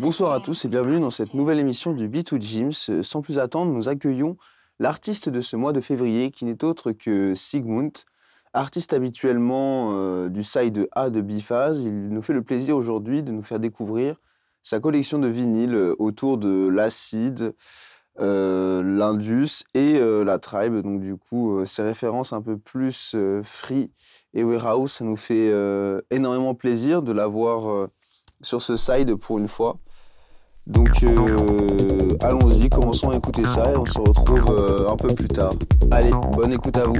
Bonsoir à tous et bienvenue dans cette nouvelle émission du Beat to James. Sans plus attendre, nous accueillons l'artiste de ce mois de février qui n'est autre que Sigmund, artiste habituellement euh, du side A de Biphase. Il nous fait le plaisir aujourd'hui de nous faire découvrir sa collection de vinyles euh, autour de l'acide, l'Indus et euh, la Tribe. Donc du coup, euh, ces références un peu plus euh, free et warehouse, ça nous fait euh, énormément plaisir de l'avoir euh, sur ce side pour une fois. Donc euh, allons-y, commençons à écouter ça et on se retrouve euh, un peu plus tard. Allez, bonne écoute à vous.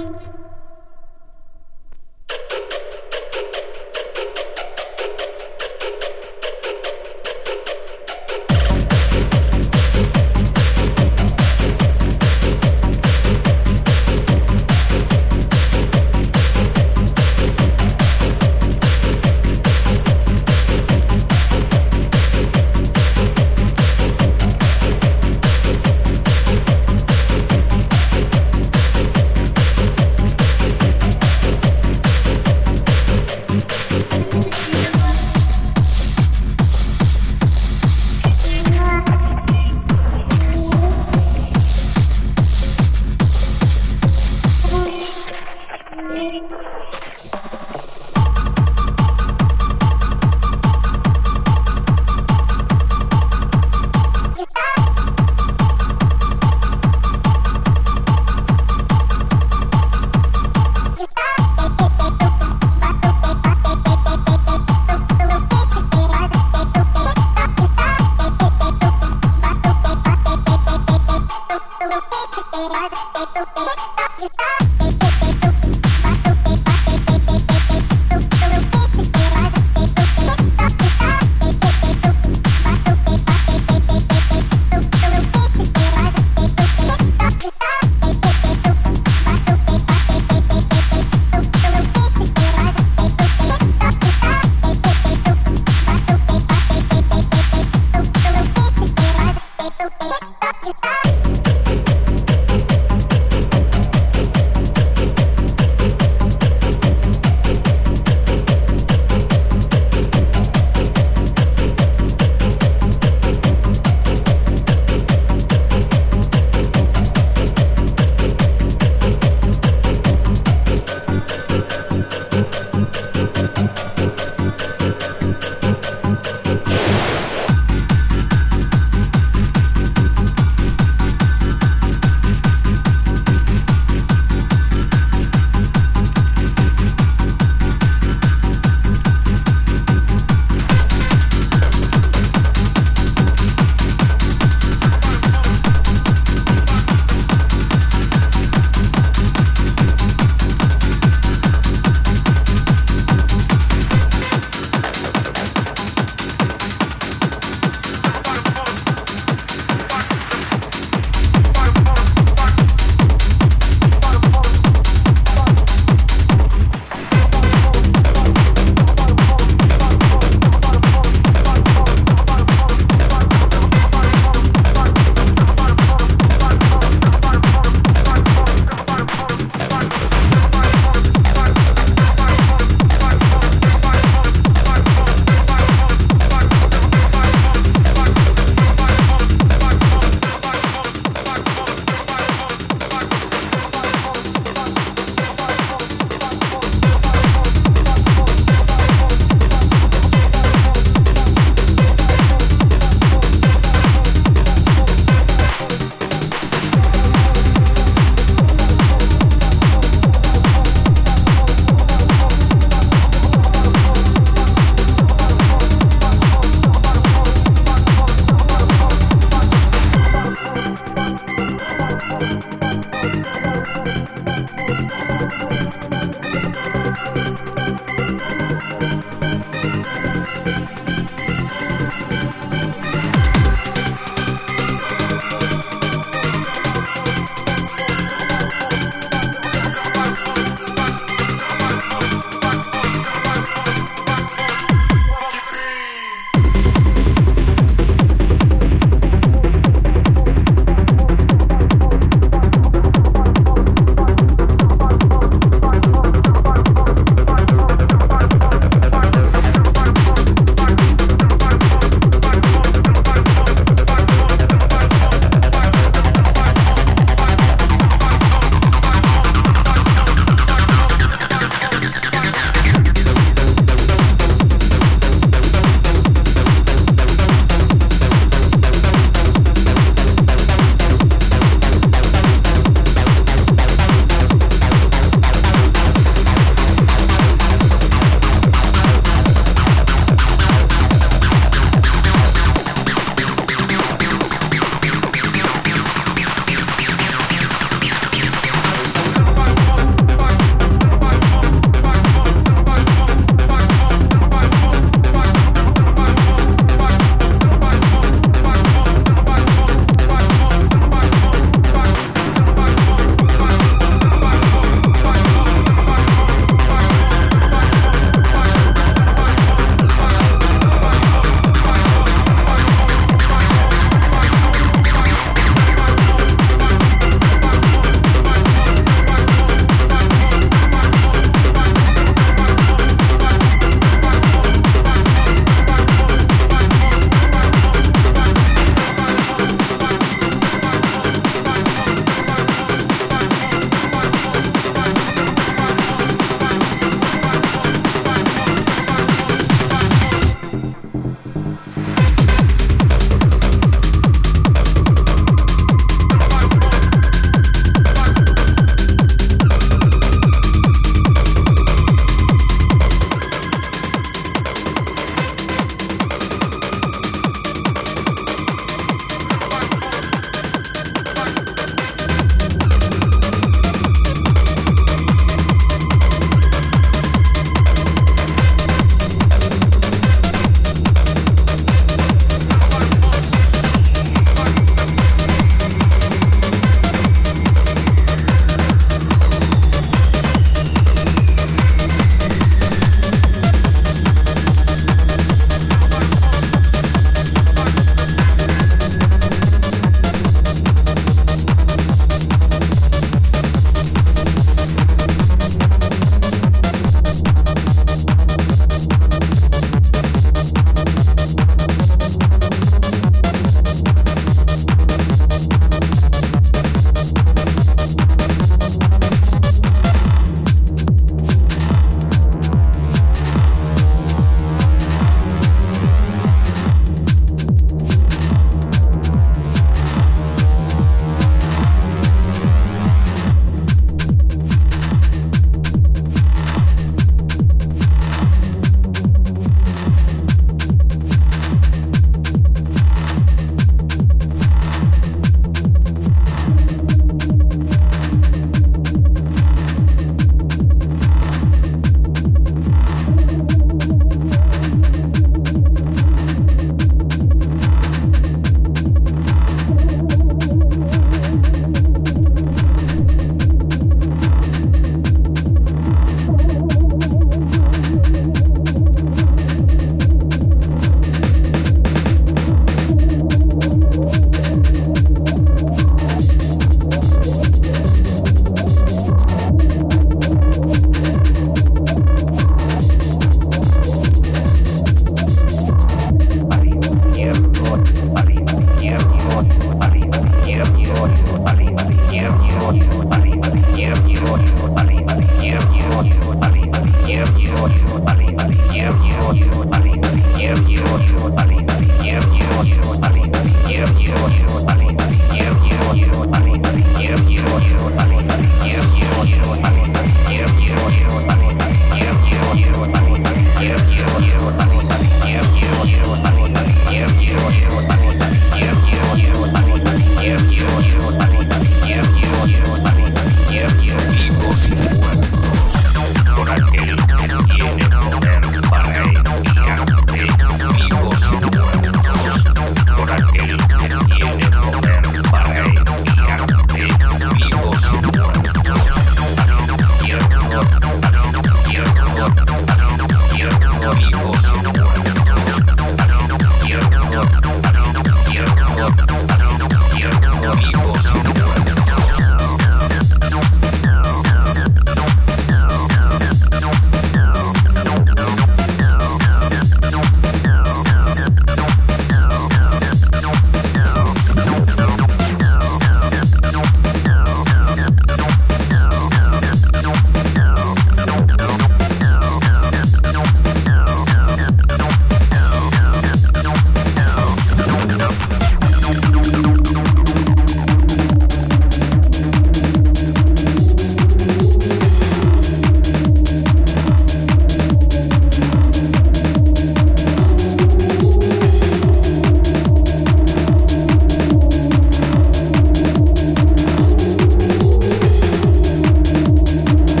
Thank you.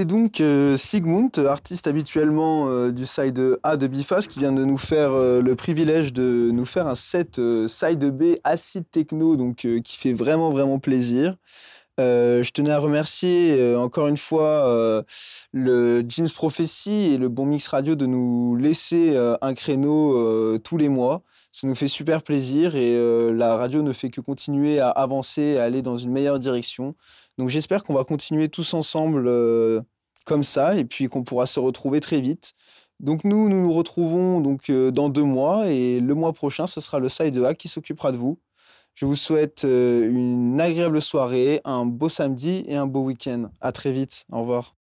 C'était donc euh, Sigmund, artiste habituellement euh, du side A de Bifast, qui vient de nous faire euh, le privilège de nous faire un set side B acide techno, donc qui fait vraiment vraiment plaisir. je tenais à remercier encore une fois le James Prophecy et le Bon Mix Radio de nous laisser un créneau tous les mois. Ça nous fait super plaisir et la radio ne fait que continuer à avancer, à aller dans une meilleure direction. Donc j'espère qu'on va continuer tous ensemble comme ça et puis qu'on pourra se retrouver très vite. Donc nous, nous nous retrouvons donc euh, dans deux mois et le mois prochain, ce sera le Side Hack qui s'occupera de vous. Je vous souhaite euh, une agréable soirée, un beau samedi et un beau week-end. À très vite. Au revoir.